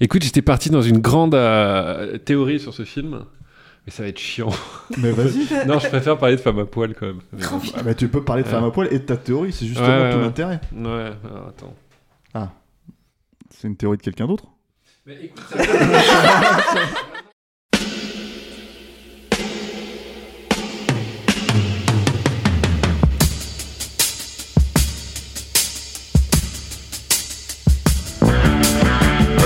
Écoute, j'étais parti dans une grande euh, théorie sur ce film. Mais ça va être chiant. Mais vas-y. non, je préfère parler de femme à poil quand même. Mais bon. Ah, mais tu peux parler de femme Ouais. à poil et de ta théorie, c'est justement Ouais, tout ouais. l'intérêt. Ouais, alors, attends. C'est une théorie de quelqu'un d'autre? Mais écoute, Votre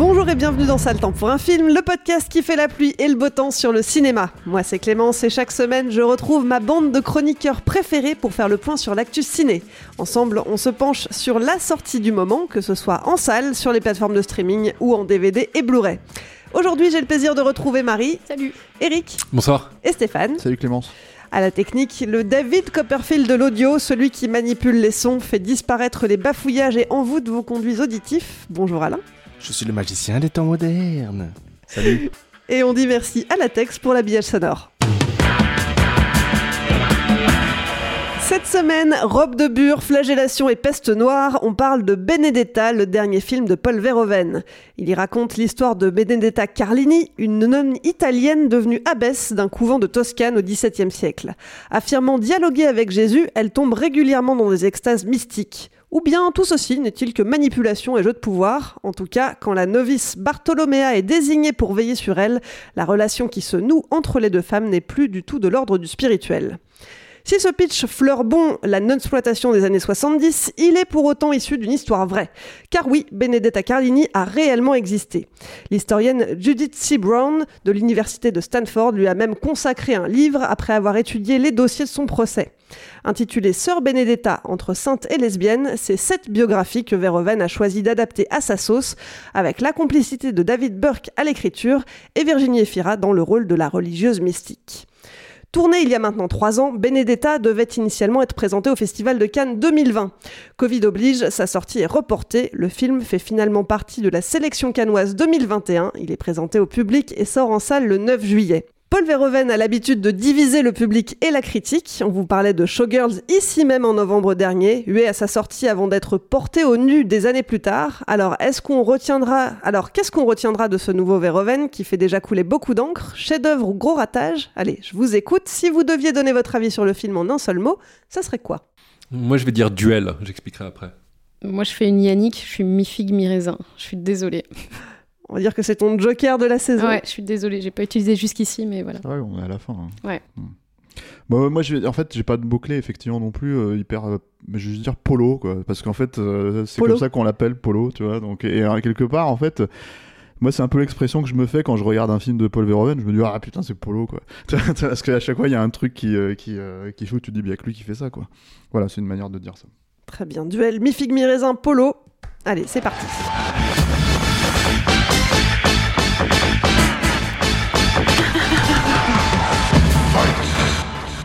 Bonjour et bienvenue dans Sale Temps pour un film, le podcast qui fait la pluie et le beau temps sur le cinéma. Moi c'est Clémence et chaque semaine je retrouve ma bande de chroniqueurs préférés pour faire le point sur l'actu ciné. Ensemble on se penche sur la sortie du moment, que ce soit en salle, sur les plateformes de streaming ou en DVD et Blu-ray. Aujourd'hui j'ai le plaisir de retrouver Marie, Salut. Eric Bonsoir. et Stéphane. Salut Clémence. À la technique, le David Copperfield de l'audio, celui qui manipule les sons, fait disparaître les bafouillages et envoûte vos conduits auditifs. Bonjour Alain. Je suis le magicien des temps modernes. Salut. Et on dit merci à la Tex pour l'habillage sonore. Cette semaine, robe de bure, flagellation et peste noire, on parle de Benedetta, le dernier film de Paul Verhoeven. Il y raconte l'histoire de Benedetta Carlini, une nonne italienne devenue abbesse d'un couvent de Toscane au XVIIe siècle. Affirmant dialoguer avec Jésus, elle tombe régulièrement dans des extases mystiques. Ou bien tout ceci n'est-il que manipulation et jeu de pouvoir? En tout cas, quand la novice Bartolomea est désignée pour veiller sur elle, la relation qui se noue entre les deux femmes n'est plus du tout de l'ordre du spirituel. Si ce pitch fleure bon la non-exploitation des années 70, il est pour autant issu d'une histoire vraie. Car oui, Benedetta Carlini a réellement existé. L'historienne Judith C. Brown de l'université de Stanford lui a même consacré un livre après avoir étudié les dossiers de son procès. Intitulé Sœur Benedetta entre sainte et lesbienne, c'est cette biographie que Verhoeven a choisi d'adapter à sa sauce, avec la complicité de David Burke à l'écriture et Virginie Efira dans le rôle de la religieuse mystique. Tourné il y a maintenant trois ans, Benedetta devait initialement être présenté au Festival de Cannes 2020. Covid oblige, sa sortie est reportée. Le film fait finalement partie de la sélection cannoise 2021. Il est présenté au public et sort en salle le 9 juillet. Paul Verhoeven a l'habitude de diviser le public et la critique. On vous parlait de Showgirls ici même en novembre dernier, hué à sa sortie avant d'être porté au nu des années plus tard. Alors, est-ce qu'on retiendra, alors qu'est-ce qu'on retiendra de ce nouveau Verhoeven qui fait déjà couler beaucoup d'encre Chef-d'œuvre ou gros ratage? Allez, je vous écoute. Si vous deviez donner votre avis sur le film en un seul mot, ça serait quoi? Moi, je vais dire duel. J'expliquerai après. Moi, je fais une Yannick, je suis mi-figue, mi-raisin. Je suis désolée. On va dire que c'est ton joker de la saison. Ouais, je suis désolée, j'ai pas utilisé jusqu'ici, mais voilà. Ouais, on est à la fin. hein. Ouais. Hmm. Bah, moi, je vais- en fait, j'ai pas de mots-clés, effectivement, non plus, euh, hyper. euh, mais je vais juste dire polo, quoi. Parce qu'en fait, euh, c'est comme ça qu'on l'appelle polo, tu vois. Donc, et, euh, quelque part, en fait. Moi, c'est un peu l'expression que je me fais quand je regarde un film de Paul Verhoeven. Je me dis, ah putain, c'est Polo, quoi. Parce qu'à chaque fois, il y a un truc qui, euh, qui, euh, qui joue, tu te dis, bien que lui qui fait ça, quoi. Voilà, c'est une manière de dire ça. Très bien. Duel mi-figue, mi-raisin, polo. Allez, c'est parti.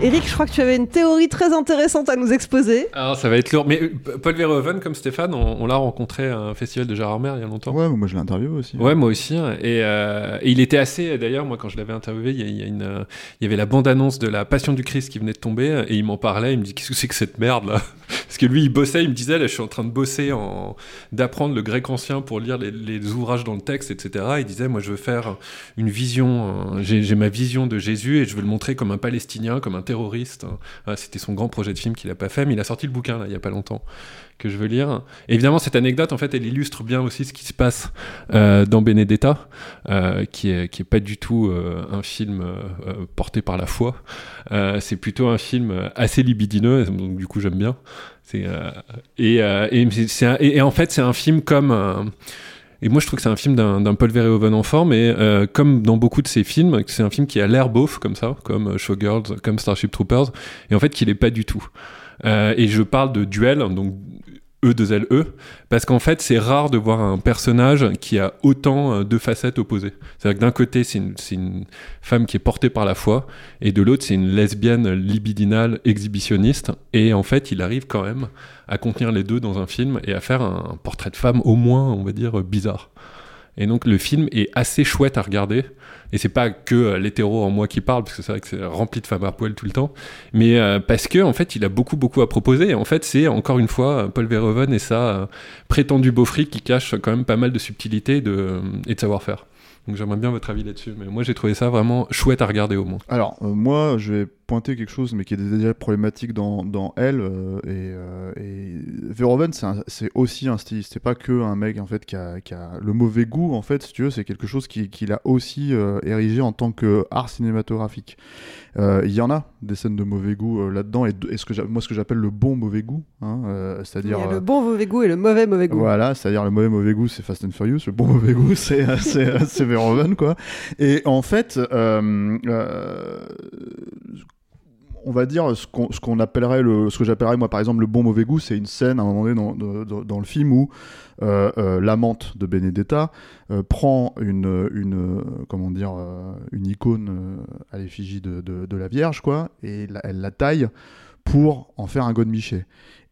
Eric, je crois que tu avais une théorie très intéressante à nous exposer. Alors, ça va être lourd. Mais euh, Paul Verhoeven, comme Stéphane, on, on l'a rencontré à un festival de Gérardmer il y a longtemps. Ouais, moi, je l'ai interviewé aussi. Ouais, moi aussi. hein. Et, euh, et il était assez. D'ailleurs, moi, quand je l'avais interviewé, il y, a- il y a une, euh, il y avait la bande-annonce de la Passion du Christ qui venait de tomber, et il m'en parlait. Il me dit Qu'est-ce que c'est que cette merde là? Parce que lui, il bossait, il me disait, là, je suis en train de bosser, en... d'apprendre le grec ancien pour lire les, les ouvrages dans le texte, etc. Il disait, moi, je veux faire une vision, j'ai, j'ai ma vision de Jésus et je veux le montrer comme un Palestinien, comme un terroriste. Ah, c'était son grand projet de film qu'il a pas fait, mais il a sorti le bouquin, là, il y a pas longtemps que je veux lire. évidemment, cette anecdote, en fait, elle illustre bien aussi ce qui se passe euh, dans Benedetta, euh, qui est qui est pas du tout euh, un film porté par la foi. C'est plutôt un film assez libidineux, donc du coup, j'aime bien. Et, en fait, c'est un film comme et moi, je trouve que c'est un film d'un Paul Verhoeven enfant, mais euh, comme dans beaucoup de ses films, c'est un film qui a l'air beauf comme ça, comme euh, Showgirls, comme Starship Troopers, et en fait, qu'il est pas du tout. Euh, et je parle de duel, donc E2LE, parce qu'en fait, c'est rare de voir un personnage qui a autant euh, de facettes opposées. C'est-à-dire que d'un côté, c'est une femme qui est portée par la foi, et de l'autre, c'est une lesbienne libidinale exhibitionniste, et en fait, il arrive quand même à contenir les deux dans un film et à faire un portrait de femme au moins, on va dire, bizarre. Et donc le film est assez chouette à regarder. Et c'est pas que euh, l'hétéro en moi qui parle, parce que c'est vrai que c'est rempli de femmes à poil tout le temps, mais euh, parce que en fait il a beaucoup beaucoup à proposer. Et en fait c'est encore une fois euh, Paul Verhoeven et sa euh, prétendu beau fric qui cache quand même pas mal de subtilité et de savoir-faire. Donc j'aimerais bien votre avis là-dessus. Mais moi j'ai trouvé ça vraiment chouette à regarder au moins. Alors, euh, moi, je vais pointer quelque chose, mais qui est déjà problématique dans, dans Elle. euh, et, euh, et Verhoeven, c'est aussi un styliste. C'est pas que un mec, en fait, qui a, qui a le mauvais goût, en fait, si tu veux. C'est quelque chose qui- qu'il a aussi euh, érigé en tant que art cinématographique. Euh, Il y en a des scènes de mauvais goût là-dedans. Et, ce que moi, ce que j'appelle le bon mauvais goût, hein, c'est-à-dire... le bon mauvais goût et le mauvais mauvais goût. voilà, c'est-à-dire le mauvais mauvais goût, c'est Fast and Furious. Le bon mauvais goût, c'est Verhoeven, quoi. Et en fait, on va dire ce qu'on appellerait le ce que j'appellerais moi par exemple le bon mauvais goût, c'est une scène à un moment donné dans, le film où euh, euh, l'amante de Benedetta euh, prend une une comment dire une icône à l'effigie de, la Vierge, quoi, et elle la taille pour en faire un godemiché.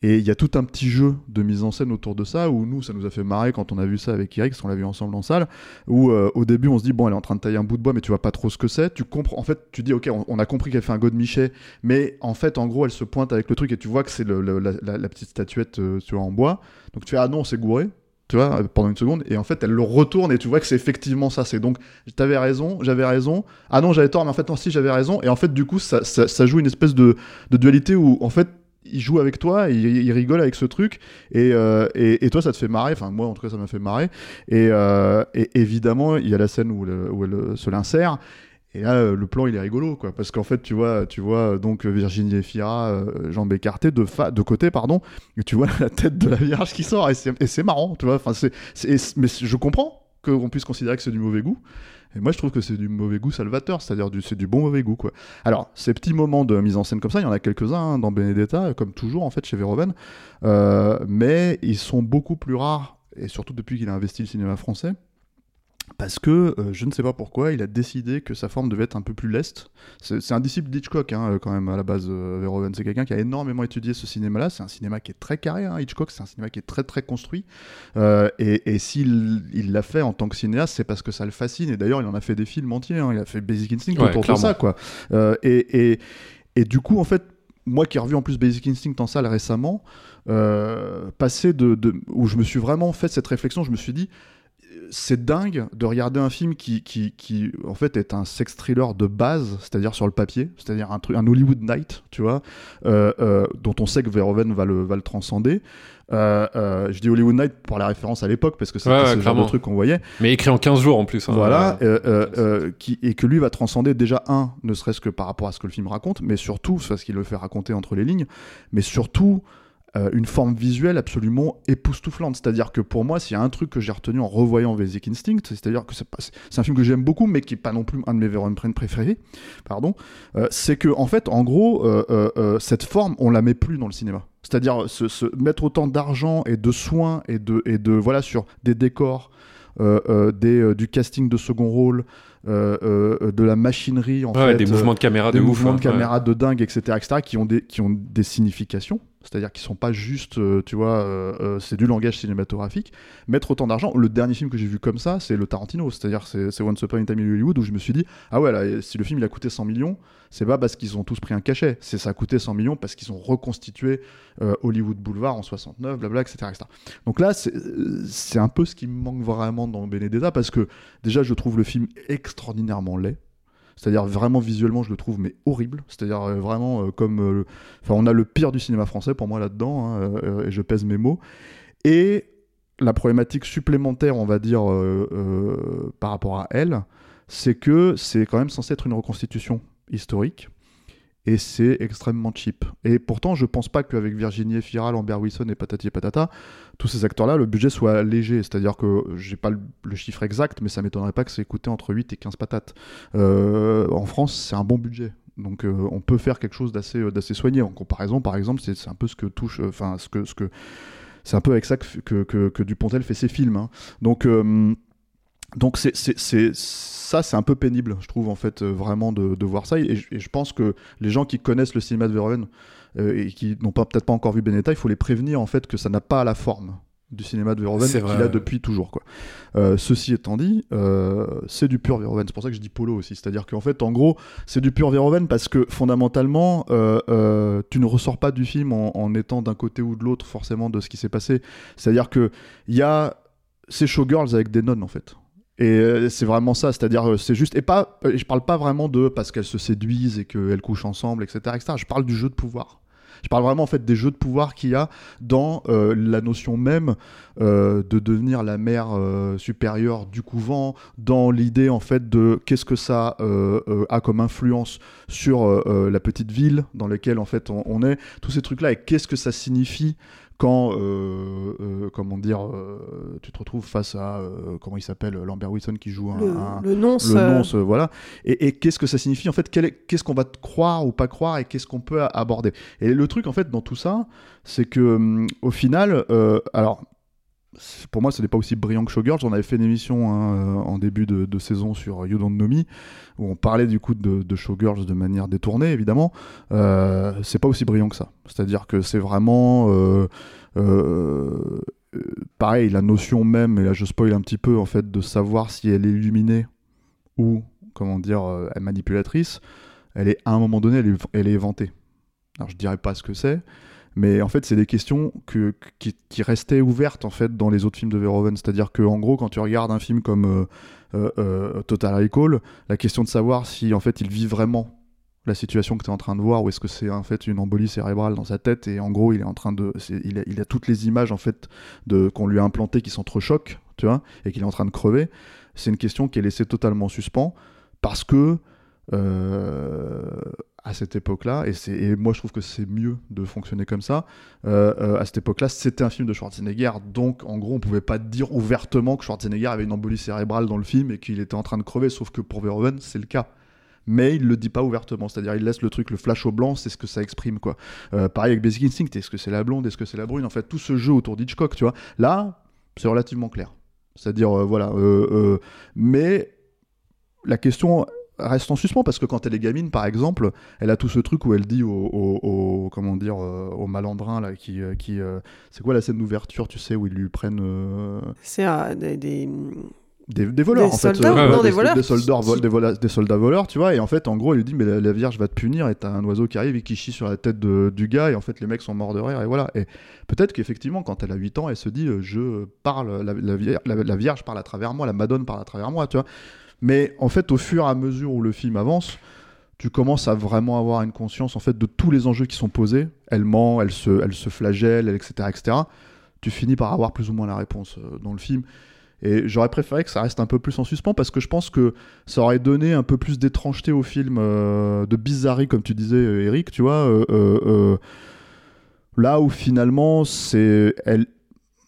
Et il y a tout un petit jeu de mise en scène autour de ça, où nous, ça nous a fait marrer quand on a vu ça avec Eric, parce qu'on l'a vu ensemble en salle, où euh, au début, on se dit, bon, elle est en train de tailler un bout de bois, mais tu vois pas trop ce que c'est. Tu comprends, en fait, tu dis, ok, on, on a compris qu'elle fait un god Miché, mais en fait, en gros, elle se pointe avec le truc et tu vois que c'est la, petite statuette euh, vois, en bois. Donc tu fais, ah non, c'est gouré. Tu vois, pendant une seconde, et en fait, elle le retourne, et tu vois que c'est effectivement ça. C'est donc, t'avais raison, j'avais raison. Ah non, j'avais tort, mais en fait, non, si, j'avais raison. Et en fait, du coup, ça, ça, joue une espèce de, de dualité où, en fait, il joue avec toi, il, il rigole avec ce truc, et, euh, et, toi ça te fait marrer, enfin moi en tout cas ça m'a fait marrer, et, euh, évidemment il y a la scène où, où elle euh, se l'insère, et là euh, le plan il est rigolo quoi, parce qu'en fait tu vois, tu vois euh, donc Virginie Efira, euh, jambes écartées de, de côté pardon, et tu vois la tête de la Vierge qui sort, et c'est marrant, tu vois, enfin c'est- mais je comprends qu'on puisse considérer que c'est du mauvais goût, et moi, je trouve que c'est du mauvais goût salvateur, c'est-à-dire du, c'est du bon mauvais goût, quoi. Alors, ces petits moments de mise en scène comme ça, il y en a quelques-uns hein, dans Benedetta, comme toujours, en fait, chez Verhoeven, euh, mais ils sont beaucoup plus rares, et surtout depuis qu'il a investi le cinéma français, parce que euh, je ne sais pas pourquoi, il a décidé que sa forme devait être un peu plus leste. C'est un disciple d'Hitchcock, hein, quand même, à la base, euh, Verhoeven. C'est quelqu'un qui a énormément étudié ce cinéma-là. C'est un cinéma qui est très carré, hein, Hitchcock, c'est un cinéma qui est très très construit. Euh, et et s'il il l'a fait en tant que cinéaste, c'est parce que ça le fascine. Et d'ailleurs, il en a fait des films entiers. hein. Il a fait Basic Instinct Ouais, autour de ça, quoi. Euh, et, et, et du coup, en fait, moi qui ai revu en plus Basic Instinct en salle récemment, euh, passé de, de- où je me suis vraiment fait cette réflexion, je me suis dit, euh, c'est dingue de regarder un film qui, qui, qui, en fait est un sex thriller de base, c'est-à-dire sur le papier, c'est-à-dire un truc, un Hollywood Night, tu vois, euh, euh, dont on sait que Verhoeven va le, va le transcender. Euh, je dis Hollywood Night pour la référence à l'époque parce que c'était Ouais, ce genre clairement. de truc qu'on voyait. Mais écrit en 15 jours en plus. hein. Voilà, qui, et que lui va transcender déjà un, ne serait-ce que par rapport à ce que le film raconte, mais surtout, c'est parce qu'il le fait raconter entre les lignes, mais surtout euh, une forme visuelle absolument époustouflante. C'est-à-dire que pour moi, s'il y a un truc que j'ai retenu en revoyant Basic Instinct, c'est-à-dire que c'est un film que j'aime beaucoup, mais qui est pas non plus un de mes Verhoeven préférés, pardon, euh, c'est que en fait, en gros, euh, cette forme, on la met plus dans le cinéma. C'est-à-dire se, se mettre autant d'argent et de soins et de, et de voilà sur des décors, des, du casting de second rôle, euh, euh, de la machinerie en Ouais, fait, des euh, mouvements de caméra des de ouf, mouvements hein, de caméra de dingue, etc., etc., qui ont des qui ont des significations. C'est-à-dire qu'ils sont pas juste, euh, tu vois, euh, euh, c'est du langage cinématographique. Mettre autant d'argent, le dernier film que j'ai vu comme ça, c'est le Tarantino, c'est-à-dire c'est Once Upon a Time in Hollywood où je me suis dit, ah ouais, là, si le film il a coûté 100 millions, c'est pas parce qu'ils ont tous pris un cachet, c'est ça a coûté 100 millions parce qu'ils ont reconstitué Hollywood Boulevard en 69, blabla, etc. etc. Donc là, c'est c'est un peu ce qui me manque vraiment dans Benedetta parce que déjà, je trouve le film extraordinairement laid. C'est-à-dire vraiment visuellement, je le trouve mais horrible. C'est-à-dire euh, vraiment euh, comme, euh, enfin, on a le pire du cinéma français pour moi là-dedans, hein, et je pèse mes mots. Et la problématique supplémentaire, on va dire, par rapport à elle, c'est que c'est quand même censé être une reconstitution historique. Et c'est extrêmement cheap. Et pourtant, je pense pas qu'avec Virginie Efira, Lambert Wilson et patati et patata, tous ces acteurs-là, le budget soit léger. C'est-à-dire que j'ai pas le, chiffre exact, mais ça m'étonnerait pas que c'est coûté entre 8 et 15 patates. Euh, en France, c'est un bon budget. Donc euh, on peut faire quelque chose d'assez euh, d'assez soigné. En comparaison, par exemple, c'est un peu ce que touche, enfin ce que ce que c'est un peu avec ça que, que, que, Dupontel fait ses films. hein. Donc donc c'est, c'est, c'est- ça, c'est un peu pénible, je trouve, en fait, euh, vraiment de, de voir ça. Et, je- et je pense que les gens qui connaissent le cinéma de Verhoeven euh, et qui n'ont pas, peut-être pas encore vu Benetta, il faut les prévenir, en fait, que ça n'a pas la forme du cinéma de Verhoeven C'est qu'il a depuis toujours. Quoi. Euh, ceci étant dit, euh, c'est du pur Verhoeven. C'est pour ça que je dis Polo aussi. C'est-à-dire qu'en fait, en gros, c'est du pur Verhoeven parce que fondamentalement, euh, euh, tu ne ressors pas du film en, en étant d'un côté ou de l'autre forcément de ce qui s'est passé. C'est-à-dire que il y a ces showgirls avec des nonnes en fait. Et euh, c'est vraiment ça, c'est-à-dire euh, c'est juste et pas, euh, je parle pas vraiment de parce qu'elles se séduisent et qu'elles couchent ensemble, etc., etc. Je parle du jeu de pouvoir. Je parle vraiment en fait des jeux de pouvoir qu'il y a dans la notion même de devenir la mère supérieure du couvent, dans l'idée en fait de qu'est-ce que ça a comme influence sur la petite ville dans laquelle en fait on, on est, tous ces trucs-là et qu'est-ce que ça signifie quand, euh, euh, comment dire, euh, tu te retrouves face à, comment il s'appelle, Lambert Wilson qui joue un, Le, un- le nonce. le nonce, voilà. Et, et qu'est-ce que ça signifie en fait Qu'est-ce qu'on va te croire ou pas croire et qu'est-ce qu'on peut aborder? Et le truc en fait dans tout ça, c'est que hum, au final, alors pour moi, ce n'est pas aussi brillant que Showgirls. On avait fait une émission hein, euh, en début de, saison sur You Don't Know Me, où on parlait du coup de, de Showgirls de manière détournée, évidemment. Euh, c'est pas aussi brillant que ça. C'est-à-dire que c'est vraiment. euh, euh, pareil, la notion même, et là je spoil un petit peu, en fait, de savoir si elle est illuminée ou, comment dire, manipulatrice, elle est, à un moment donné, elle est, elle est éventée. Alors je dirais pas ce que c'est, mais en fait, c'est des questions que, qui, restaient ouvertes en fait dans les autres films de Verhoeven. C'est-à-dire que en gros, quand tu regardes un film comme euh, euh, euh, Total Recall, la question de savoir si en fait il vit vraiment la situation que tu es en train de voir ou est-ce que c'est en fait une embolie cérébrale dans sa tête et en gros il est en train de il, a, toutes les images en fait qu'on lui a implantées qui s'entrechoquent tu vois et qu'il est en train de crever c'est une question qui est laissée totalement en suspens parce que à cette époque-là, et, et moi je trouve que c'est mieux de fonctionner comme ça, euh, euh, à cette époque-là, c'était un film de Schwarzenegger, donc en gros on pouvait pas dire ouvertement que Schwarzenegger avait une embolie cérébrale dans le film et qu'il était en train de crever, sauf que pour Verhoeven c'est le cas. Mais il le dit pas ouvertement, c'est-à-dire il laisse le truc, le flash au blanc, c'est ce que ça exprime quoi. Euh, pareil avec Basic Instinct, est-ce que c'est la blonde, est-ce que c'est la brune, en fait tout ce jeu autour d'Hitchcock, tu vois. Là, c'est relativement clair. C'est-à-dire, voilà. mais la question reste en suspens parce que quand elle est gamine, par exemple, elle a tout ce truc où elle dit au, au- au- comment dire, euh, au malandrin là, qui, euh, qui, euh, c'est quoi la scène d'ouverture, tu sais, où ils lui prennent euh, C'est euh, des, des- des, des voleurs Des en fait, soldats, non, des, des voleurs soldats, qui- vol- des, vola- des soldats voleurs, tu vois. Et en fait, en gros, il lui dit mais la, la Vierge va te punir et t'as un oiseau qui arrive et qui chie sur la tête de- du gars et en fait les mecs sont morts de rire et voilà. Et peut-être qu'effectivement quand elle a 8 ans, elle se dit euh, je parle, la, la- la Vierge parle à travers moi, la Madone parle à travers moi, tu vois. Mais en fait, au fur et à mesure où le film avance, tu commences à vraiment avoir une conscience en fait de tous les enjeux qui sont posés. Elle ment, elle se, elle se flagelle, elle- etc., etc. Tu finis par avoir plus ou moins la réponse euh, dans le film. Et j'aurais préféré que ça reste un peu plus en suspens parce que je pense que ça aurait donné un peu plus d'étrangeté au film, euh, de bizarrerie, comme tu disais, euh, Eric, tu vois. là où finalement, c'est. Elle...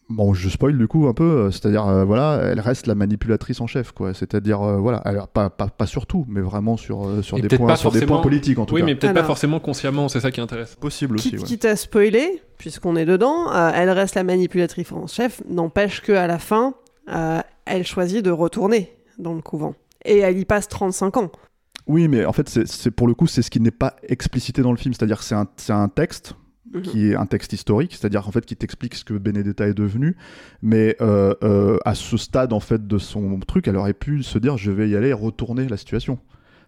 Bon, je spoil du coup un peu, euh, c'est-à-dire, euh, voilà, elle reste la manipulatrice en chef, quoi. C'est-à-dire, euh, voilà, alors, pas, pas, pas sur tout, mais vraiment sur, euh, sur, Et des points, sur des points politiques en tout Oui, cas. mais peut-être pas forcément consciemment, c'est ça qui intéresse. Possible aussi, quitte, ouais. quitte à spoiler, puisqu'on est dedans, euh, elle reste la manipulatrice en chef, n'empêche qu'à la fin, euh, elle choisit de retourner dans le couvent. Et elle y passe 35 ans. Oui, mais en fait, c'est pour le coup, c'est ce qui n'est pas explicité dans le film. C'est-à-dire que c'est un, c'est un texte Mhm. qui est un texte historique, c'est-à-dire en fait qui t'explique ce que Benedetta est devenu, mais euh, euh, à ce stade en fait de son truc, elle aurait pu se dire je vais y aller et retourner la situation,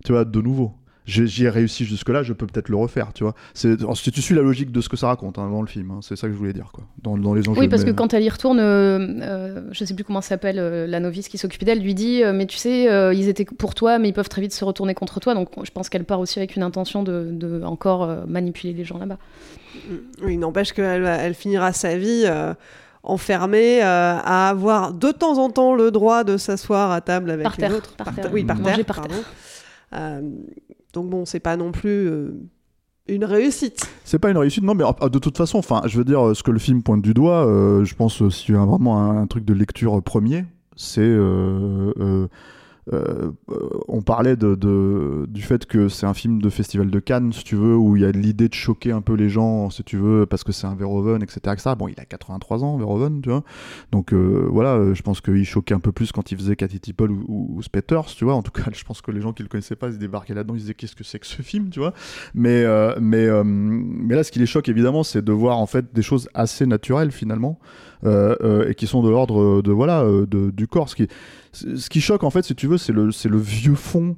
tu vois, de nouveau. J'ai- J'y ai réussi jusque-là, je peux peut-être le refaire, tu vois. C'est- tu suis la logique de ce que ça raconte hein, dans le film, hein, c'est ça que je voulais dire, quoi. Dans, dans les enjeux. Oui, parce que quand elle y retourne, euh, euh, je sais plus comment s'appelle euh, la novice qui s'occupait d'elle, lui dit euh, Mais tu sais, euh, ils étaient pour toi, mais ils peuvent très vite se retourner contre toi. Donc je pense qu'elle part aussi avec une intention de, de encore euh, manipuler les gens là-bas. Oui, il n'empêche qu'elle elle finira sa vie euh, enfermée euh, à avoir de temps en temps le droit de s'asseoir à table avec Par les terre, autres. par Par terre. terre, Oui, par Manger terre. par pardon. Euh, donc bon, c'est pas non plus euh, une réussite. C'est pas une réussite, non, mais euh, de toute façon, enfin, je veux dire, ce que le film pointe du doigt, euh, je pense, euh, s'il y a vraiment un, truc de lecture premier, c'est. euh, euh, euh, euh, on parlait de, du fait que c'est un film de festival de Cannes, si tu veux, où il y a l'idée de choquer un peu les gens, si tu veux, parce que c'est un Verhoeven, etc., etc. Bon, il a 83 ans, Verhoeven, tu vois. Donc euh, voilà, je pense qu'il choquait un peu plus quand il faisait Cathy Tipple ou, ou, Spetters, tu vois. En tout cas, je pense que les gens qui le connaissaient pas, ils débarquaient là-dedans, ils disaient qu'est-ce que c'est que ce film, tu vois. Mais, mais, mais là, ce qui les choque évidemment, c'est de voir en fait des choses assez naturelles finalement, et qui sont de l'ordre de voilà euh, de, du corps. Ce qui, choque en fait, si tu veux, c'est le, vieux fond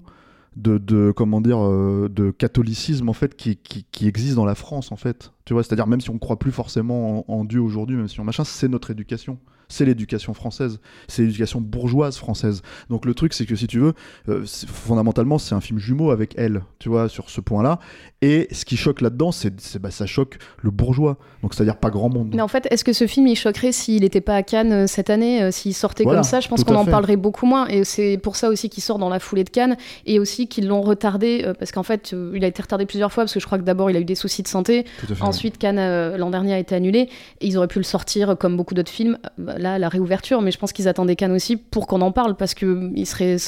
de, comment dire euh, de catholicisme en fait qui, qui existe dans la France en fait. Tu vois, c'est-à-dire même si on croit plus forcément en, en Dieu aujourd'hui, même si on machin, c'est notre éducation. C'est l'éducation française, c'est l'éducation bourgeoise française. Donc le truc, c'est que si tu veux, euh, fondamentalement, c'est un film jumeau avec elle, tu vois, sur ce point-là. Et ce qui choque là-dedans, c'est, bah, ça choque le bourgeois. Donc c'est-à-dire pas grand monde. Mais en fait, est-ce que ce film il choquerait s'il n'était pas à Cannes euh, cette année, euh, s'il sortait Voilà, comme ça? Je pense qu'on en parlerait beaucoup moins. Et c'est pour ça aussi qu'il sort dans la foulée de Cannes et aussi qu'ils l'ont retardé euh, parce qu'en fait, il a été retardé plusieurs fois parce que je crois que d'abord il a eu des soucis de santé. Tout à fait, Ensuite, Cannes euh, l'an dernier a été annulé et ils auraient pu le sortir euh, comme beaucoup d'autres films. euh, Là, à la réouverture, mais je pense qu'ils attendaient Cannes aussi pour qu'on en parle parce que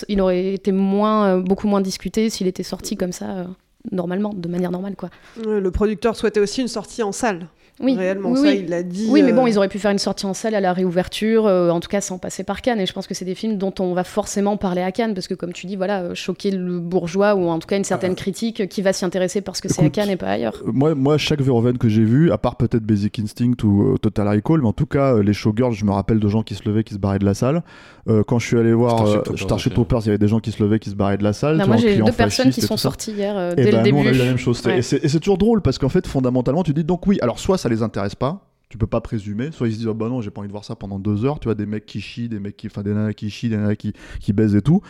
il aurait été moins, beaucoup moins discuté s'il était sorti comme ça. normalement, de manière normale, quoi. Le producteur souhaitait aussi une sortie en salle. Oui, Réellement, oui, ça, oui. il l'a dit. Oui, mais bon, euh, ils auraient pu faire une sortie en salle à la réouverture, euh, en tout cas sans passer par Cannes. Et je pense que c'est des films dont on va forcément parler à Cannes, parce que comme tu dis, voilà, euh, choquer le bourgeois ou en tout cas une certaine critique qui va s'y intéresser parce que c'est à Cannes et pas ailleurs. Euh, Moi, moi, chaque Verhoeven que j'ai vu, à part peut-être Basic Instinct ou euh, Total Recall, mais en tout cas, euh, les showgirls, je me rappelle de gens qui se levaient, qui se barraient de la salle. Euh, quand je suis allé voir Starship Troopers il y avait des gens qui se levaient, qui se barraient de la salle. Non, moi, j'ai deux personnes qui sont sorties hier euh, Et dès ben, le début. nous, on a eu la même chose. Ouais. Et c'est et c'est toujours drôle parce qu'en fait, fondamentalement, tu dis donc oui, alors soit ça les intéresse pas, tu peux pas présumer, soit ils se disent oh, bah non, j'ai pas envie de voir ça pendant deux heures, tu vois, des mecs qui chient, des mecs qui, enfin des nanas qui chient, des nanas qui, qui baisent et tout.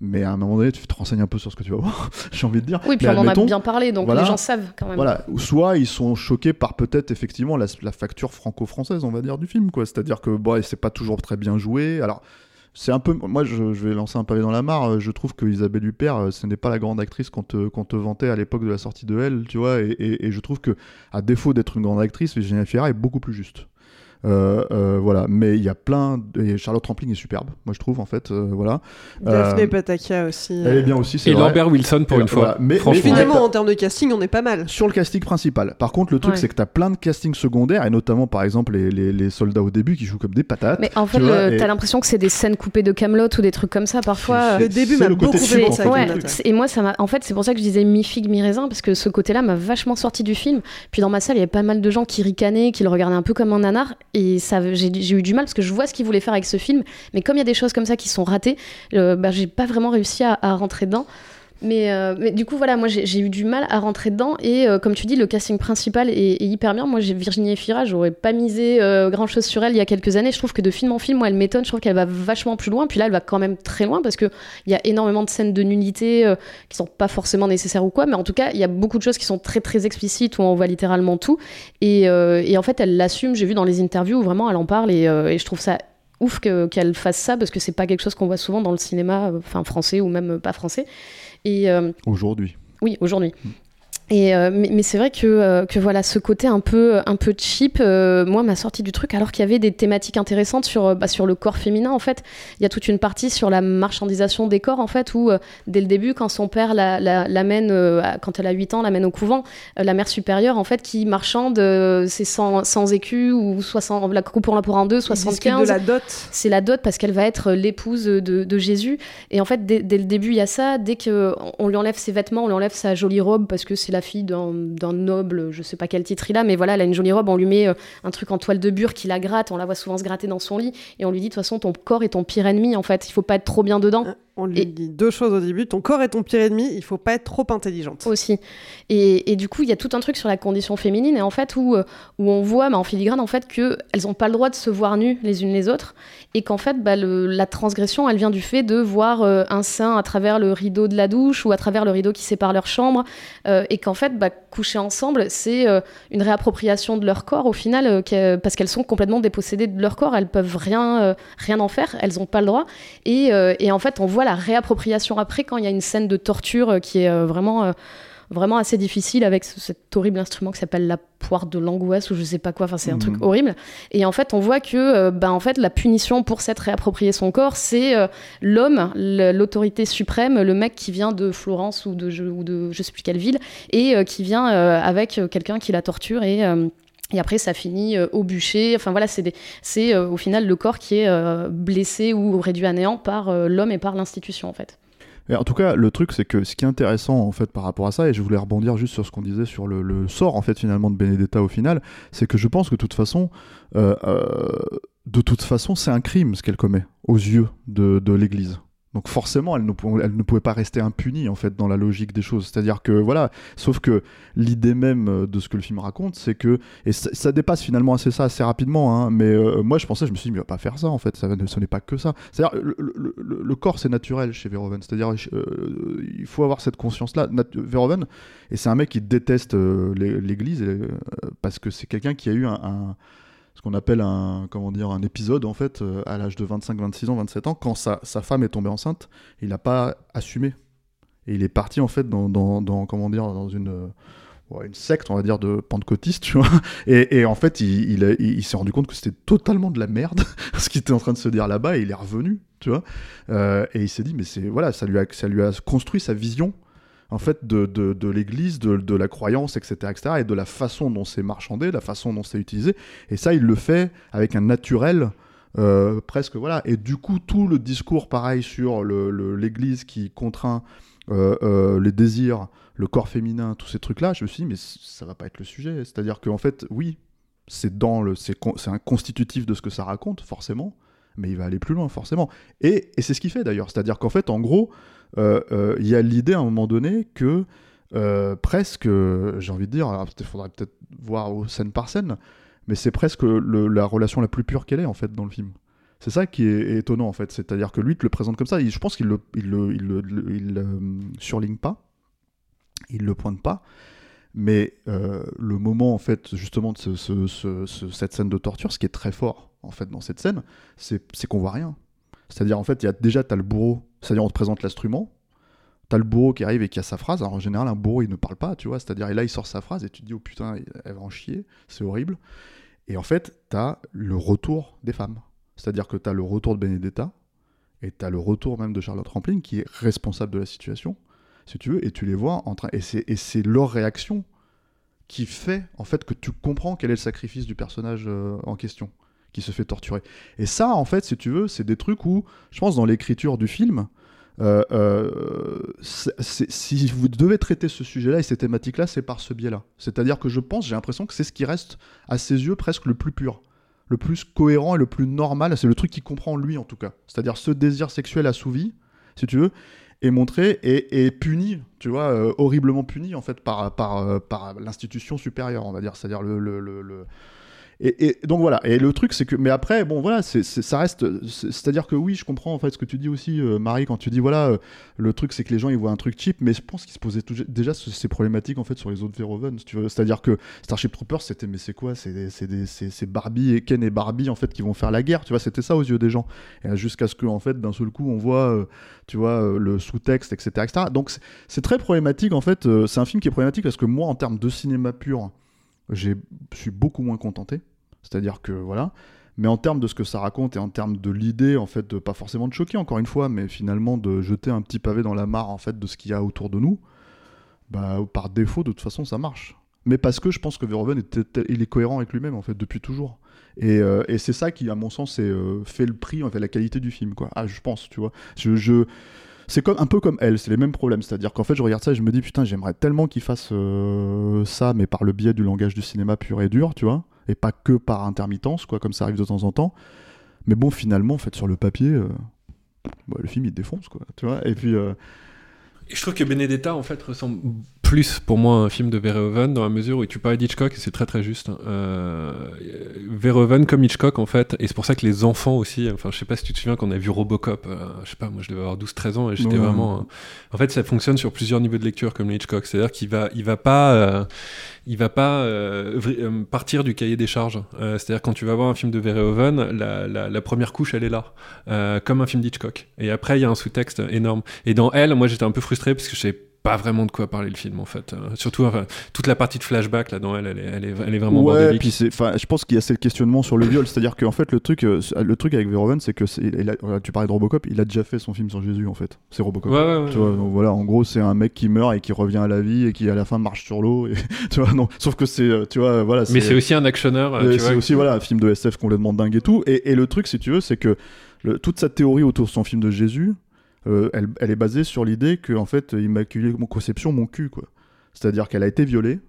Mais à un moment donné, tu te renseignes un peu sur ce que tu vas voir, j'ai envie de dire. Oui, puis Mais on en a bien parlé, donc voilà. les gens savent quand même. Voilà, ou soit ils sont choqués par peut-être effectivement la, la facture franco-française, on va dire, du film, quoi. C'est-à-dire que bon, c'est pas toujours très bien joué. Alors, c'est un peu. Moi, je, vais lancer un pavé dans la mare. euh, Je trouve que Isabelle Huppert, euh, ce n'est pas la grande actrice qu'on te, te vantait à l'époque de la sortie de Elle, tu vois. Et, je trouve que, à défaut d'être une grande actrice, Virginia Fira est beaucoup plus juste. Euh, euh, voilà, mais il y a plein. de- Et Charlotte Rampling est superbe, moi je trouve en fait. euh, voilà. Daphné Euh, Patakia aussi. Elle est bien aussi. c'est Et vrai. Lambert Wilson pour Et une voilà. fois. Mais-. Finalement, en termes de casting, on est pas mal. sur le casting principal. Par contre, le truc, Ouais. c'est que tu as plein de castings secondaires, et notamment, par exemple, les, les- les soldats au début qui jouent comme des patates. Mais en fait, tu et- l'impression que c'est des scènes coupées de Camelot ou des trucs comme ça parfois. C'est- Le début c'est m'a le côté beaucoup fait Ouais, c'est- et moi, ça m'a. En fait, c'est pour ça que je disais mi figue mi raisin parce que ce côté-là m'a vachement sorti du film. Puis dans ma salle, il y avait pas mal de gens qui ricanaient, qui le regardaient un peu comme un nanar, et j'ai eu du mal parce que je vois ce qu'ils voulaient faire avec ce film, mais comme il y a des choses comme ça qui sont ratées, euh, bah, j'ai pas vraiment réussi à rentrer dedans. Mais, euh, mais du coup, voilà, moi j'ai eu du mal à rentrer dedans. Et euh, comme tu dis, le casting principal est, hyper bien. Moi, j'ai Virginie Efira, j'aurais pas misé grand chose sur elle il y a quelques années. Je trouve que de film en film, moi, elle m'étonne. Je trouve qu'elle va vachement plus loin. Puis là, elle va quand même très loin parce qu'il y a énormément de scènes de euh, qui sont pas forcément nécessaires ou quoi. Mais en tout cas, il y a beaucoup de choses qui sont très très explicites où on voit littéralement tout. Et, euh, et en fait, elle l'assume. J'ai vu dans les interviews où vraiment elle en parle. Et, euh, je trouve ça ouf que- qu'elle fasse ça parce que c'est pas quelque chose qu'on voit souvent dans le cinéma, euh, enfin français ou même euh, pas français. Et euh, Aujourd'hui. oui, aujourd'hui. Et euh, mais, mais c'est vrai que, euh, que voilà ce côté un peu un peu cheap euh, moi m'a sorti du truc alors qu'il y avait des thématiques intéressantes sur euh, bah, sur le corps féminin en fait il y a toute une partie sur la marchandisation des corps en fait où euh, dès le début quand son père la- la- l'amène euh, quand elle a 8 ans l'amène au couvent euh, la mère supérieure en fait qui marchande euh, c'est 100, 100 écus ou 60 la coupe pour pour un deux Ils discutent 75 de la dot. c'est la dot parce qu'elle va être l'épouse de, de Jésus. Et en fait, dès, dès le début, il y a ça. Dès qu'on on lui enlève ses vêtements, on lui enlève sa jolie robe parce que c'est la fille d'un noble, je sais pas quel titre il a, mais voilà, elle a une jolie robe, on lui met euh, un truc en toile de bure qui la gratte, on la voit souvent se gratter dans son lit, et on lui dit de toute façon ton corps est ton pire ennemi en fait, il faut pas être trop bien dedans. On lui Et- dit deux choses au début. Ton corps est ton pire ennemi, il faut pas être trop intelligente. aussi. Et, et du coup, il y a tout un truc sur la condition féminine, et en fait, où, euh, où on voit bah, en filigrane en fait, qu'elles n'ont pas le droit de se voir nues les unes les autres, et qu'en fait, bah, le- la transgression, elle vient du fait de voir euh, un sein à travers le rideau de la douche ou à travers le rideau qui sépare leur chambre, euh, et qu'en fait, bah, coucher ensemble, c'est euh, une réappropriation de leur corps au final, parce qu'elles sont complètement dépossédées de leur corps, elles peuvent rien, rien en faire, elles n'ont pas le droit. Et, et en fait, on voit la réappropriation après quand il y a une scène de torture euh, qui est euh, vraiment, euh, vraiment assez difficile avec ce- cet horrible instrument qui s'appelle la poire de l'angoisse ou je sais pas quoi. Enfin, c'est un truc horrible. Et en fait, on voit que euh, bah, en fait, la punition pour s'être réapproprié son corps, c'est euh, l'homme, l'autorité suprême, le mec qui vient de Florence ou de je, ou de je sais plus quelle ville et euh, qui vient avec quelqu'un qui la torture et et après, ça finit euh, au bûcher. Enfin voilà, c'est c'est euh, au final le corps qui est euh, blessé ou réduit à néant par l'homme et par l'institution en fait. Et en tout cas, le truc, c'est que ce qui est intéressant en fait par rapport à ça, et je voulais rebondir juste sur ce qu'on disait sur le, sort en fait finalement de Benedetta au final, c'est que je pense que de toute façon, de toute façon, c'est un crime ce qu'elle commet aux yeux de, de l'Église. Donc forcément, elle ne, pouvait pas rester impunie en fait dans la logique des choses. C'est-à-dire que voilà, sauf que l'idée même euh, de ce que le film raconte, c'est que et ça, dépasse finalement assez ça assez rapidement. hein, mais euh, moi, je pensais, je me suis dit, mais il va pas faire ça en fait. Ça, ce n'est pas que ça. C'est-à-dire le, corps, c'est naturel chez Verhoeven. C'est-à-dire euh, il faut avoir cette conscience-là. Verhoeven, et c'est un mec qui déteste l'é- l'Église parce que c'est quelqu'un qui a eu un- ce qu'on appelle un comment dire un épisode en fait euh, à l'âge de 25, 26 ans, 27 ans quand sa, sa femme est tombée enceinte, il n'a pas assumé. Et il est parti en fait dans, dans, comment dire dans une euh, une secte on va dire de pentecôtistes tu vois. Et, en fait il- il s'est rendu compte que c'était totalement de la merde ce qu'il était en train de se dire là-bas et il est revenu tu vois. Euh, et il s'est dit mais c'est voilà ça lui a ça lui a construit sa vision en fait de, de, l'église, de, de la croyance, etc., etc., et de la façon dont c'est marchandé, la façon dont c'est utilisé. Et ça, il le fait avec un naturel euh, presque, voilà. Et du coup, tout le discours, pareil, sur l'église qui contraint euh, euh, les désirs, le corps féminin, tous ces trucs-là, je me suis dit, mais ça va pas être le sujet. C'est-à-dire qu'en fait, oui, c'est dans le, c'est un constitutif de ce que ça raconte, forcément, mais il va aller plus loin, forcément. Et, et c'est ce qu'il fait d'ailleurs. C'est-à-dire qu'en fait, en gros, il y a l'idée à un moment donné que euh, presque, euh, j'ai envie de dire, il faudrait peut-être voir scène par scène, mais c'est presque la relation la plus pure qu'elle est en fait dans le film. C'est ça qui est, étonnant en fait, c'est-à-dire que lui te le présente comme ça. Je pense qu'il le, il le, il le- euh, surligne pas, il le pointe pas, mais euh, le moment en fait justement de ce- ce- ce- ce- cette scène de torture, ce qui est très fort en fait dans cette scène, c'est qu'on voit rien. C'est-à-dire en fait, il y a déjà t'as le bourreau, c'est-à-dire on te présente l'instrument, t'as le bourreau qui arrive et qui a sa phrase. Alors en général, un bourreau il ne parle pas, tu vois. C'est-à-dire et là il sort sa phrase et tu te dis oh putain, elle va en chier, c'est horrible. Et en fait, t'as le retour des femmes. C'est-à-dire que t'as le retour de Benedetta et t'as le retour même de Charlotte Rampling qui est responsable de la situation, si tu veux, et tu les vois en train et c'est leur réaction qui fait en fait que tu comprends quel est le sacrifice du personnage euh, en question qui se fait torturer. Et ça, en fait, si tu veux, c'est des trucs où, je pense, dans l'écriture du film, euh, euh, si vous devez traiter ce sujet-là et ces thématiques-là, c'est par ce biais-là. C'est-à-dire que je pense, j'ai l'impression que c'est ce qui reste à ses yeux presque le plus pur, le plus cohérent et le plus normal. C'est le truc qu'il comprend lui, en tout cas. C'est-à-dire ce désir sexuel assouvi, si tu veux, est montré et, et puni, tu vois, euh, horriblement puni en fait par, par, par l'institution supérieure, on va dire, c'est-à-dire le, le, le- le- Et, donc voilà. Et le truc, c'est que, mais après, bon voilà, ça reste, c'est- c'est-à-dire que oui, je comprends en fait ce que tu dis aussi, euh, Marie, quand tu dis voilà, euh, le truc, c'est que les gens ils voient un truc cheap, mais je pense qu'ils se posaient déjà ce- ces problématiques en fait sur les autres Verhoeven. C'est-à-dire que Starship Troopers, c'était, mais c'est quoi? C'est c'est Barbie et Ken et Barbie en fait qui vont faire la guerre, tu vois? C'était ça aux yeux des gens. Jusqu'à ce que en fait, d'un seul coup, on voit, euh, tu vois, le sous-texte, etc., etc. Donc c'est- très problématique en fait. c'est un film qui est problématique parce que moi, en termes de cinéma pur, je suis beaucoup moins contenté. C'est-à-dire que voilà. Mais en termes de ce que ça raconte et en termes de l'idée, en fait, de, pas forcément de choquer encore une fois, mais finalement de jeter un petit pavé dans la mare en fait de ce qu'il y a autour de nous, bah par défaut de toute façon ça marche. Mais parce que je pense que Verhoeven était, il est cohérent avec lui-même en fait depuis toujours. Et, euh, c'est ça qui, à mon sens, est, euh, fait le prix, en fait, la qualité du film quoi. Ah, je pense, tu vois. Je c'est comme un peu comme elle, c'est les mêmes problèmes. C'est-à-dire qu'en fait, je regarde ça et je me dis putain, j'aimerais tellement qu'il fasse euh, ça, mais par le biais du langage du cinéma pur et dur, tu vois, et pas que par intermittence, quoi, comme ça arrive de temps en temps. Mais bon, finalement, en fait, sur le papier, euh, bah, le film il défonce, quoi, tu vois. Et puis. euh, Et je trouve que Benedetta en fait ressemble plus pour moi un film de Verhoeven dans la mesure où tu parlais d'Hitchcock et c'est très très juste. hein. Euh, Verhoeven comme Hitchcock en fait et c'est pour ça que les enfants aussi. Enfin je sais pas si tu te souviens qu'on a vu Robocop. euh, je sais pas moi je devais avoir 12-13 ans et j'étais Ouais. vraiment. euh, En fait ça fonctionne sur plusieurs niveaux de lecture comme Hitchcock. C'est-à-dire qu'il va il va pas euh, il va pas euh, euh, partir du cahier des charges. C'est-à-dire quand tu vas voir un film de Verhoeven, la, la, la première couche elle est là, comme un film d'Hitchcock. Et après il y a un sous-texte énorme. Et dans Elle, moi j'étais un peu frustré parce que je savais pas vraiment de quoi parler le film en fait. Euh, surtout enfin, toute la partie de flashback là dans Elle, elle est, elle est, elle est vraiment ouais, puis c'est, enfin, je pense qu'il y a ce questionnement sur le viol, c'est-à-dire qu'en fait le truc, euh, le truc avec Verhoeven, c'est que c'est, il a- voilà, tu parlais de Robocop, il a déjà fait son film sur Jésus en fait, c'est Robocop. Ouais, ouais, ouais. Tu vois, donc voilà, en gros, c'est un mec qui meurt et qui revient à la vie et qui à la fin marche sur l'eau. Et, tu vois, non, sauf que c'est, euh, tu vois, voilà. Mais c'est aussi un actionneur. euh, Euh, c'est aussi voilà un film de SF complètement dingue et tout. Et, et le truc, si tu veux, c'est que le- toute sa théorie autour de son film de Jésus, euh, elle, elle est basée sur l'idée que en fait, immaculée mon conception, mon cul, quoi. C'est-à-dire qu'elle a été violée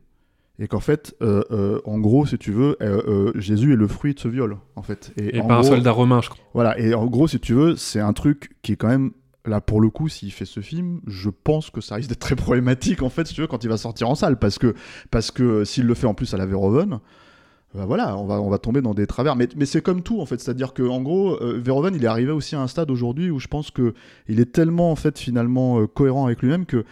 et qu'en fait, euh, euh, en gros, si tu veux, euh, euh, Jésus est le fruit de ce viol, en fait. Et en par un soldat romain, je crois. Voilà. Et en gros, si tu veux, c'est un truc qui est quand même là pour le coup, s'il fait ce film, je pense que ça risque d'être très problématique en fait, si tu veux, quand il va sortir en salle, parce que parce que euh, s'il le fait en plus à la Verhoeven, bah voilà, on va on va tomber dans des travers. Mais mais c'est comme tout en fait, c'est-à-dire que en gros, euh, il est arrivé aussi à un stade aujourd'hui où je pense que il est tellement en fait finalement euh, cohérent avec lui-même que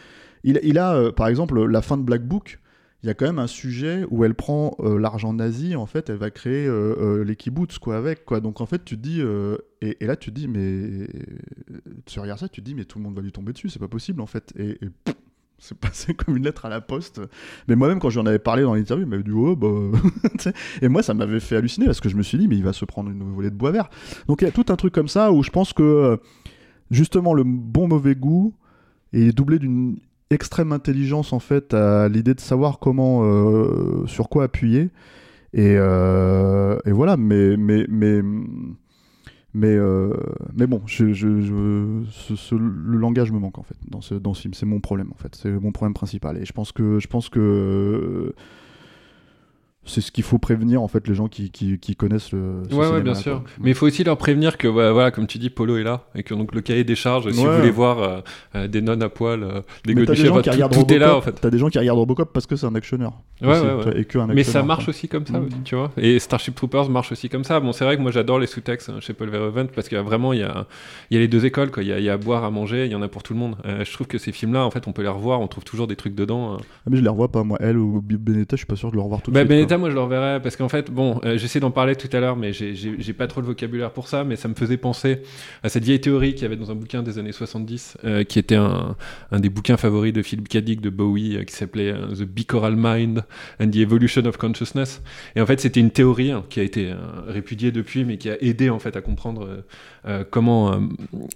il, a euh, par exemple la fin de Black Book. Il y a quand même un sujet où elle prend euh, l'argent nazi, en fait, elle va créer les kibbutz, quoi, avec, quoi. Donc, en fait, tu te dis, et, là, tu te dis, mais tu regardes ça, tu te dis, mais tout le monde va lui tomber dessus, c'est pas possible, en fait. Et, c'est passé comme une lettre à la poste. Mais moi-même, quand j'en avais parlé dans l'interview, il m'avait dit, oh, bah. et moi, ça m'avait fait halluciner parce que je me suis dit, mais il va se prendre une volée de bois vert. Donc, il y a tout un truc comme ça où je pense que, euh, justement, le bon mauvais goût est doublé d'une extrême intelligence en fait à l'idée de savoir comment euh, sur quoi appuyer et, euh, et voilà mais mais mais euh, mais bon je, je, je- le langage me manque en fait dans ce dans ce film. C'est mon problème en fait. C'est mon problème principal. Et je pense que je pense que c'est ce qu'il faut prévenir en fait les gens qui, qui, qui connaissent le ce Ouais, bien quoi. sûr. Mais il faut aussi leur prévenir que, ouais, voilà, comme tu dis, Polo est là. Et que donc le cahier des charges, si Ouais. vous voulez voir euh, euh, des nonnes à poil, euh, des bah, qui tout, tout est là en Robocop, fait. T'as des gens qui regardent Robocop parce que c'est un actionneur. Ouais, ouais, et que un Mais ça marche aussi comme ça, Mm. aussi, tu vois. Et Starship Troopers marche aussi comme ça. Bon, c'est vrai que moi j'adore les sous-textes hein, chez Paul Verhoeven parce qu'il y a vraiment il y a, il y a les deux écoles quoi. Il y a, il y a à boire, à manger, il y en a pour tout le monde. Euh, je trouve que ces films-là, en fait, on peut les revoir, on trouve toujours des trucs dedans. euh. Ah, mais je les revois pas, moi. Elle ou Benetta, je suis pas sûr de le revoir tout de suite. Moi je le reverrai parce qu'en fait, bon, euh, j'essaie d'en parler tout à l'heure, mais j'ai- pas trop le vocabulaire pour ça, mais ça me faisait penser à cette vieille théorie qu'il y avait dans un bouquin des années 70, euh, qui était un, des bouquins favoris de Philip K. Dick de Bowie, euh, qui s'appelait The Bicoral Mind and the Evolution of Consciousness. Et en fait, c'était une théorie hein, qui a été répudiée depuis, mais qui a aidé en fait à comprendre euh, comment euh,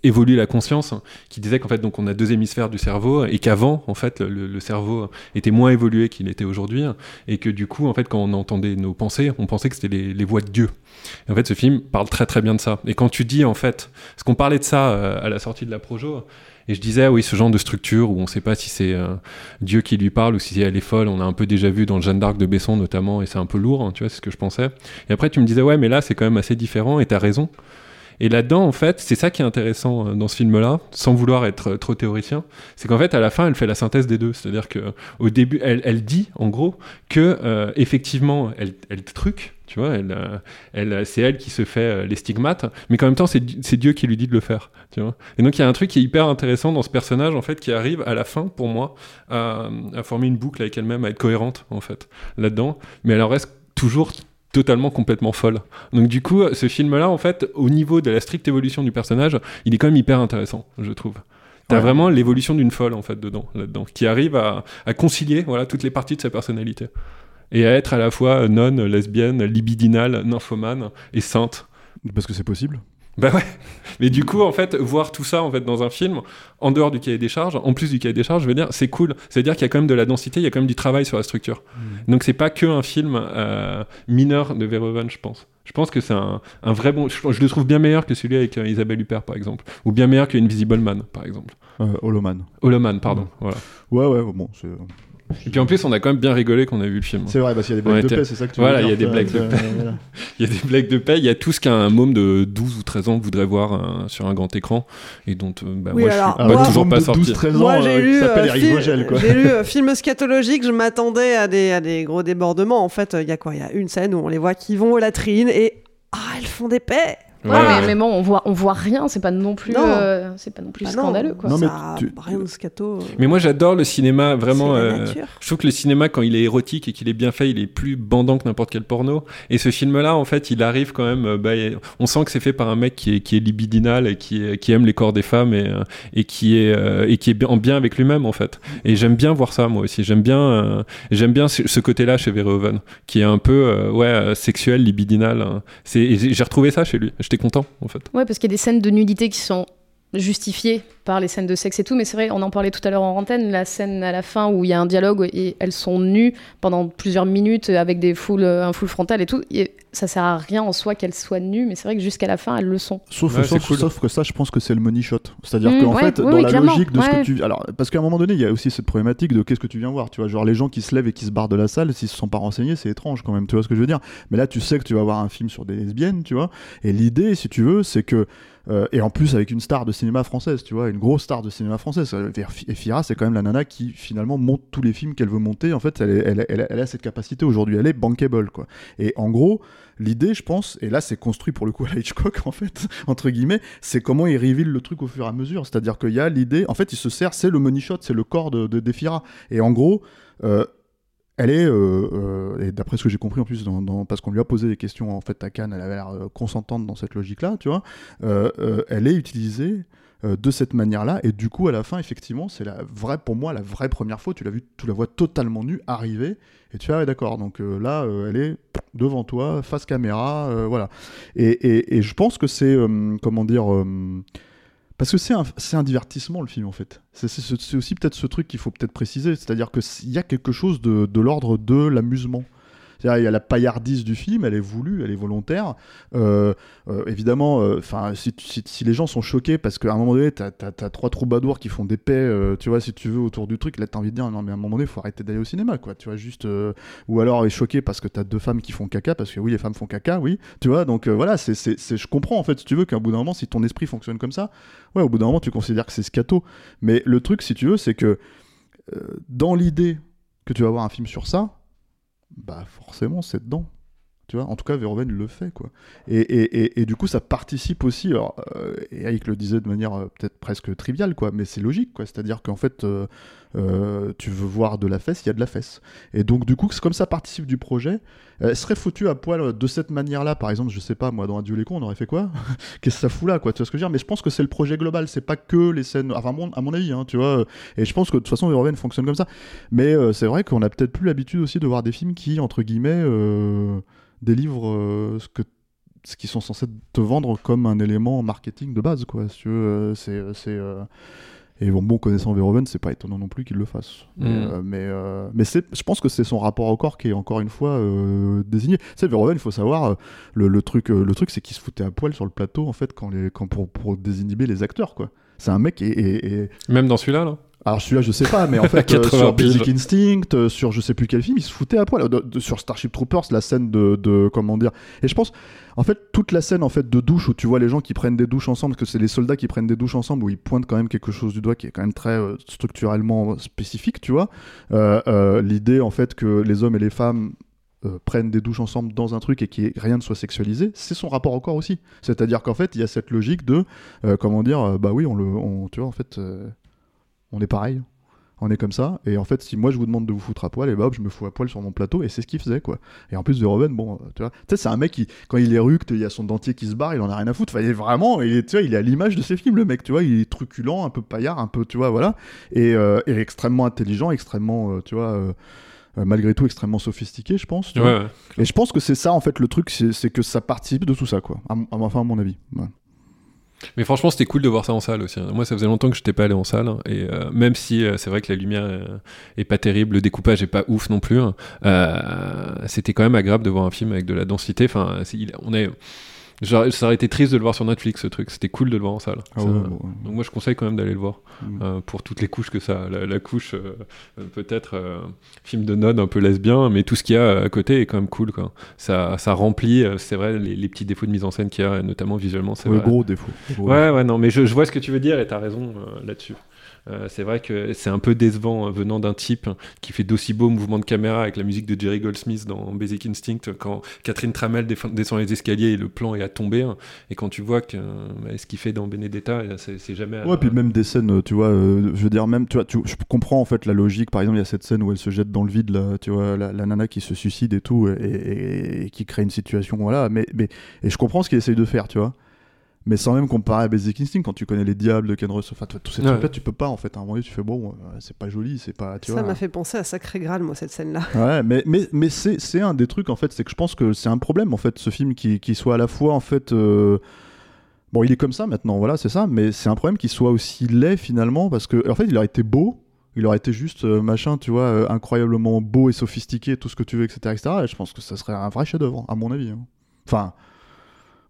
évolue la conscience, hein, qui disait qu'en fait, donc, on a deux hémisphères du cerveau et qu'avant, en fait, le, cerveau était moins évolué qu'il était aujourd'hui, et que du coup, en fait, quand on entendait nos pensées, on pensait que c'était les, voix de Dieu. En fait, ce film parle très très bien de ça. Et quand tu dis, en fait, parce qu'on parlait de ça euh, à la sortie de la Projo, et je disais, oui, ce genre de structure où on ne sait pas si c'est Dieu qui lui parle ou si elle est folle, on a un peu déjà vu dans Jeanne d'Arc de Besson notamment, et c'est un peu lourd, hein, tu vois, c'est ce que je pensais. Et après, tu me disais, ouais, mais là, c'est quand même assez différent, et t'as raison. Et là-dedans, en fait, c'est ça qui est intéressant euh, dans ce film-là, sans vouloir être euh, trop théoricien, c'est qu'en fait, à la fin, elle fait la synthèse des deux. C'est-à-dire que au début, elle, dit, en gros, que euh, effectivement, elle, elle truque, tu vois, elle, euh, c'est elle qui se fait euh, les stigmates, mais qu'en même temps, c'est, Dieu qui lui dit de le faire, tu vois. Et donc, il y a un truc qui est hyper intéressant dans ce personnage, en fait, qui arrive à la fin, pour moi, à former une boucle avec elle-même, à être cohérente, en fait, là-dedans. Mais elle en reste toujours totalement complètement folle. Donc du coup, ce film-là, en fait, au niveau de la stricte évolution du personnage, il est quand même hyper intéressant, je trouve. T'as Ouais. vraiment l'évolution d'une folle, en fait, dedans, là-dedans, qui arrive à, à concilier, voilà, toutes les parties de sa personnalité. Et à être à la fois nonne, lesbienne, libidinale, nymphomane et sainte. Parce que c'est possible. Bah ouais. Mais du coup, en fait, voir tout ça en fait dans un film, en dehors du cahier des charges, en plus du cahier des charges, je veux dire, c'est cool. C'est-à-dire qu'il y a quand même de la densité, il y a quand même du travail sur la structure. Donc c'est pas que un film euh, mineur de Verhoeven, je pense. Je pense que c'est un, un vrai bon. Je, je le trouve bien meilleur que celui avec euh, Isabelle Huppert, par exemple, ou bien meilleur que Invisible Man, par exemple. Euh, Holoman. Holoman, pardon. Voilà. Ouais, ouais, bon, c'est. Et puis en plus, on a quand même bien rigolé quand on a vu le film. C'est vrai, parce qu'il y a des blagues de paix, c'est ça que tu Voilà, veux il y a des blagues de paix. voilà. Il y a des blagues de paix, il y a tout ce qu'un môme de 12 ou 13 ans voudrait voir euh, sur un grand écran et dont euh, bah, Oui, moi alors, je suis moi- pas, toujours pas sorti. 12-13 ans, Moi, j'ai euh, lu, euh, j'ai lu euh, film scatologique, je m'attendais à des, à des gros débordements. En fait, il y a quoi? Il y a une scène où on les voit qui vont aux latrines et ah, elles font des paix. Ouais, mais, mais bon, on voit, on voit rien, c'est pas non plus, Non. euh, c'est pas non plus Bah scandaleux, quoi. Non, mais ça, tu- rien de scato. euh, Mais moi j'adore le cinéma vraiment. Euh, je trouve que le cinéma quand il est érotique et qu'il est bien fait, il est plus bandant que n'importe quel porno. Et ce film-là, en fait, il arrive quand même. bah, on sent que c'est fait par un mec qui est, qui est libidinal et qui, est- qui aime les corps des femmes et, et qui est et qui est bien- en bien avec lui-même en fait. Et j'aime bien voir ça moi aussi. J'aime bien euh, j'aime bien ce, côté-là chez Verhoeven, qui est un peu euh, ouais sexuel, libidinal. hein. C'est et j'ai j'ai retrouvé ça chez lui. J'étais content en fait. Ouais, parce qu'il y a des scènes de nudité qui sont justifiées par les scènes de sexe et tout, mais c'est vrai, on en parlait tout à l'heure en antenne, la scène à la fin où il y a un dialogue et elles sont nues pendant plusieurs minutes avec des foules, un full frontal et tout, et ça sert à rien en soi qu'elles soient nues, mais c'est vrai que jusqu'à la fin, elles le sont. Sauf, Ouais, sauf, c'est cool. sauf que ça, je pense que c'est le money shot. C'est-à-dire Mm, qu'en ouais, fait, oui, dans oui, la clairement, logique de ce que tu. Alors, parce qu'à un moment donné, il y a aussi cette problématique de qu'est-ce que tu viens voir. Tu vois, genre les gens qui se lèvent et qui se barrent de la salle, s'ils se sont pas renseignés, c'est étrange quand même. Tu vois ce que je veux dire Mais là, tu sais que tu vas voir un film sur des lesbiennes, tu vois. Et l'idée, si tu veux, c'est que. euh, et en plus, avec une star de cinéma française, tu vois, une grosse star de cinéma française. Euh, Et Fira, c'est quand même la nana qui finalement monte tous les films qu'elle veut monter. En fait, elle, a cette capacité aujourd'hui. Elle est bankable, quoi. Et en gros, l'idée, je pense, et là, c'est construit pour le coup à Hitchcock, en fait, entre guillemets, c'est comment il reveal le truc au fur et à mesure. C'est-à-dire qu'il y a l'idée, en fait, il se sert, c'est le money shot, c'est le corps de, de. Et en gros, euh, elle est, euh, euh, et d'après ce que j'ai compris en plus, parce qu'on lui a posé des questions en fait à Cannes, elle avait l'air consentante dans cette logique-là, tu vois, elle est utilisée euh, de cette manière-là, et du coup, à la fin, effectivement, c'est la vraie, pour moi, la vraie première fois, tu l'as vu, tu la vois totalement nue arriver, et tu fais, ah d'accord, donc euh, là, euh, elle est devant toi, face caméra, voilà. Et, et- et je pense que c'est, comment dire, parce que c'est un, un divertissement le film en fait. C'est aussi peut-être ce truc qu'il faut peut-être préciser, c'est-à-dire qu'il y a quelque chose de, de l'ordre de l'amusement. Il y a la paillardise du film, elle est voulue, elle est volontaire. Euh, euh, évidemment, euh, enfin, si, les gens sont choqués parce qu'à un moment donné, t'as as, trois troubadours qui font des paix, tu vois, si tu veux, autour du truc, là, t'as envie de dire, non, mais à un moment donné, faut arrêter d'aller au cinéma, quoi. Tu vois, juste. ou alors, est choqué parce que t'as deux femmes qui font caca, parce que oui, les femmes font caca, oui. Tu vois, donc voilà, c'est, je comprends, en fait, si tu veux, qu'à bout d'un moment, si ton esprit fonctionne comme ça, ouais, au bout d'un moment, tu considères que c'est scato. Mais le truc, si tu veux, c'est que dans l'idée que tu vas voir un film sur ça, bah forcément, c'est dedans. Tu vois, en tout cas, Verhoeven le fait, quoi. Et, et, et, du coup, ça participe aussi. Euh, et Eric le disait de manière euh, peut-être presque triviale, quoi, mais c'est logique, quoi. C'est-à-dire qu'en fait, euh, tu veux voir de la fesse, il y a de la fesse. Et donc, du coup, comme ça participe du projet. Elle serait foutue à poil de cette manière-là, par exemple, je sais pas, moi, dans Adieu les cons, on aurait fait quoi? Qu'est-ce que ça fout là, quoi? Tu vois ce que je veux dire? Mais je pense que c'est le projet global, c'est pas que les scènes. Enfin, à mon, à mon avis, hein, tu vois. Et je pense que de toute façon, Verhoeven fonctionne comme ça. Mais c'est vrai qu'on a peut-être plus l'habitude aussi de voir des films qui, entre guillemets, délivrent euh, ce que ce qu'ils sont censés te vendre comme un élément marketing de base, quoi. Si euh, c'est, c'est, euh, Et bon, bon, connaissant Verhoeven, c'est pas étonnant non plus qu'il le fasse. Mais, Mm. euh, mais, euh, mais je pense que c'est son rapport au corps qui est encore une fois euh, désigné. Tu sais, Verhoeven, il faut savoir, le, le truc, le truc, c'est qu'il se foutait à poil sur le plateau, en fait, quand les, quand pour, pour désinhiber les acteurs, quoi. C'est un mec et, et- et- Même dans celui-là, là? Alors celui-là, je sais pas, mais en fait, euh, 80 sur. Basic Instinct, euh, sur je sais plus quel film, il se foutait à poil. De- de- sur Starship Troopers, la scène de, de- comment dire. Et je pense, en fait, toute la scène en fait de douche où tu vois les gens qui prennent des douches ensemble, parce que c'est les soldats qui prennent des douches ensemble, où ils pointent quand même quelque chose du doigt qui est quand même très euh, structurellement spécifique, tu vois. Euh, euh, L'idée en fait que les hommes et les femmes euh, prennent des douches ensemble dans un truc et qui rien ne soit sexualisé, c'est son rapport au corps aussi. C'est-à-dire qu'en fait, il y a cette logique de, euh, comment dire, euh, bah oui, on le, on, tu vois, en fait, euh, on est pareil. On est comme ça, et en fait, si moi je vous demande de vous foutre à poil, et bah hop, je me fous à poil sur mon plateau, et c'est ce qu'il faisait, quoi. Et en plus, Verhoeven, bon, euh, tu vois, tu sais, c'est un mec qui, quand il est ructe, il y a son dentier qui se barre, il en a rien à foutre. Enfin, il est vraiment, il est, tu vois, il est à l'image de ses films, le mec, tu vois, il est truculent, un peu paillard, un peu, tu vois, voilà, et, euh, et extrêmement intelligent, extrêmement, euh, tu vois. euh, malgré tout extrêmement sophistiqué, je pense. tu Ouais, vois. ouais. Et je pense que c'est ça, en fait, le truc, c'est que ça participe de tout ça, quoi. À, enfin, à mon avis. Ouais. Mais franchement, c'était cool de voir ça en salle aussi. hein. Moi, ça faisait longtemps que je n'étais pas allé en salle. hein. Et euh, même si euh, c'est vrai que la lumière euh, est pas terrible, le découpage est pas ouf non plus, hein, euh, c'était quand même agréable de voir un film avec de la densité. Enfin, on est. genre, ça aurait été triste de le voir sur Netflix, ce truc. C'était cool de le voir en salle. Ah Ça- ouais, ouais. Donc moi, je conseille quand même d'aller le voir Mm. euh, pour toutes les couches que ça. a. La, la couche, euh, peut-être euh, film de node un peu lesbien, mais tout ce qu'il y a à côté est quand même cool. Quoi. Ça, ça remplit, c'est vrai, les, les petits défauts de mise en scène qu'il y a, notamment visuellement. C'est vrai. gros défaut. Ouais, ouais, non, mais je, je vois ce que tu veux dire et t'as raison là-dessus. Euh, c'est vrai que c'est un peu décevant euh, venant d'un type qui fait d'aussi beaux mouvements de caméra avec la musique de Jerry Goldsmith dans Basic Instinct quand Catherine Tramell déf- descend les escaliers et le plan est à tomber hein, et quand tu vois euh, bah, ce qu'il fait dans Benedetta euh, c'est jamais Ouais, puis même des scènes, tu vois, je veux dire, même, tu vois, je comprends en fait la logique. Par exemple, il y a cette scène où elle se jette dans le vide, là, tu vois, la, nana qui se suicide et tout, et, et- et qui crée une situation, voilà. Mais, mais, et je comprends ce qu'il essaye de faire, tu vois. Mais sans même comparer à Basic Instinct, quand tu connais les diables de Ken Russell, enfin, tous ces Ouais. trucs-là, tu peux pas, en fait. À un moment donné, tu fais, bon, euh, c'est pas joli, c'est pas, tu Ça m'a fait penser à Sacré Graal, moi, cette scène-là. Ouais, mais, mais, mais c'est, c'est un des trucs, en fait, c'est que je pense que c'est un problème, en fait, ce film qui, qui soit à la fois, en fait. euh, Bon, il est comme ça maintenant, voilà, c'est ça, mais c'est un problème qu'il soit aussi laid finalement, parce que, en fait, il aurait été beau, il aurait été juste euh, machin, tu vois, euh, incroyablement beau et sophistiqué, tout ce que tu veux, etc., etc. Et je pense que ça serait un vrai chef-d'œuvre, à mon avis. hein. Enfin,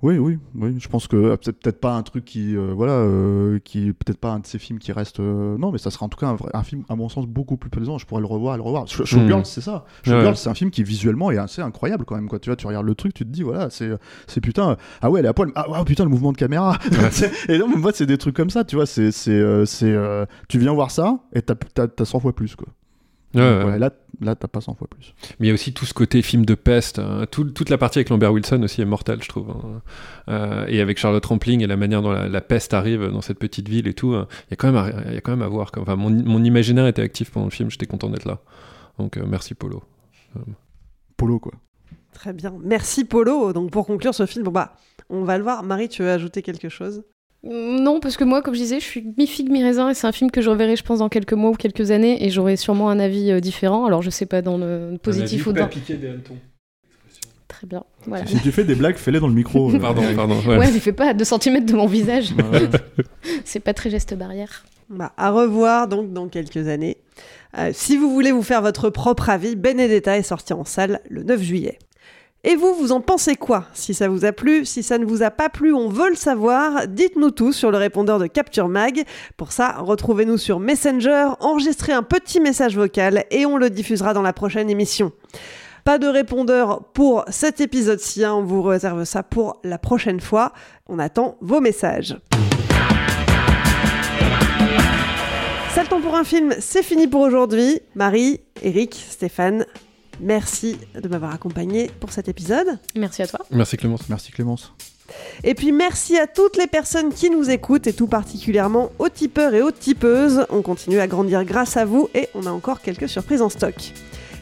oui, oui, oui. Je pense que euh, c'est peut-être pas un truc qui, euh, voilà, euh, qui peut-être pas un de ces films qui reste. euh, non, mais ça sera en tout cas un, vrai- un film, à mon sens, beaucoup plus plaisant. Je pourrais le revoir et le revoir. Show- Showgirls, Mm. c'est ça. Ouais. Showgirls, c'est un film qui visuellement est assez incroyable quand même. Quoi. Tu vois, tu regardes le truc, tu te dis, voilà, c'est, c'est putain. Ah ouais, elle est à poil. Ah ouais, putain, le mouvement de caméra. et non, mais moi, c'est des trucs comme ça. Tu vois, c'est, c'est, euh, c'est, euh, tu viens voir ça et t'as, t'as, t'as 100 fois plus, quoi. Ouais, Donc, ouais. ouais, là, là, t'as pas 100 fois plus. Mais il y a aussi tout ce côté film de peste. hein. Tout- toute la partie avec Lambert Wilson aussi est mortelle, je trouve. hein. Euh, et avec Charlotte Rampling et la manière dont la, la peste arrive dans cette petite ville et tout, hein, il y a quand même à, il y a quand même à voir. Enfin, mon, mon imaginaire était actif pendant le film, j'étais content d'être là. Donc euh, merci Polo. Polo, quoi. Très bien. Merci, Polo. Donc, pour conclure ce film, bon, bah, on va le voir. Marie, tu veux ajouter quelque chose? Non, parce que moi, comme je disais, je suis mi-figue, mi-raisin, et c'est un film que je reverrai, je pense, dans quelques mois ou quelques années, et j'aurai sûrement un avis euh, différent. Alors, je sais pas dans le positif ou dans. Très bien. Voilà. Si tu fais des blagues, fais-les dans le micro. euh. Pardon, pardon. Ouais. Ouais, mais fais pas à 2 cm de mon visage. C'est pas très geste barrière. Bah, à revoir donc dans quelques années. Euh, si vous voulez vous faire votre propre avis, Benedetta est sorti en salle le 9 juillet. Et vous, vous en pensez quoi Si ça vous a plu, si ça ne vous a pas plu, on veut le savoir. Dites-nous tout sur le répondeur de Capture Mag. Pour ça, retrouvez-nous sur Messenger, enregistrez un petit message vocal et on le diffusera dans la prochaine émission. Pas de répondeur pour cet épisode-ci, hein, on vous réserve ça pour la prochaine fois. On attend vos messages. Saltons pour un film, c'est fini pour aujourd'hui. Marie, Eric, Stéphane, merci de m'avoir accompagné pour cet épisode. Merci à toi. Merci Clémence. Merci Clémence. Et puis merci à toutes les personnes qui nous écoutent et tout particulièrement aux tipeurs et aux tipeuses. On continue à grandir grâce à vous et on a encore quelques surprises en stock.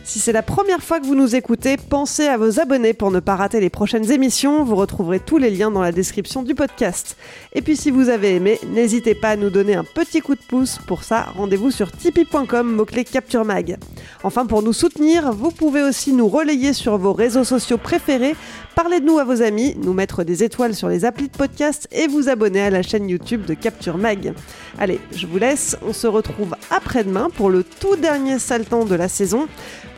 Si c'est la première fois que vous nous écoutez, pensez à vos abonnés pour ne pas rater les prochaines émissions. Vous retrouverez tous les liens dans la description du podcast. Et puis si vous avez aimé, n'hésitez pas à nous donner un petit coup de pouce. Pour ça, rendez-vous sur tipeee.com, mot-clé Capture Mag. Enfin, pour nous soutenir, vous pouvez aussi nous relayer sur vos réseaux sociaux préférés, parler de nous à vos amis, nous mettre des étoiles sur les applis de podcast et vous abonner à la chaîne YouTube de Capture Mag. Allez, je vous laisse, on se retrouve après-demain pour le tout dernier saltan de la saison.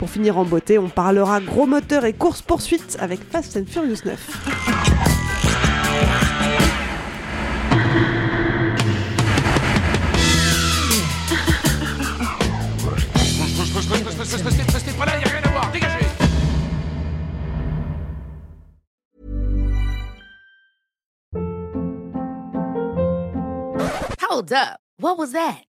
Pour finir en beauté, on parlera gros moteur et course-poursuite avec Fast and Furious 9. Restez pas là, y a rien à voir, dégagez Hold up. What was that?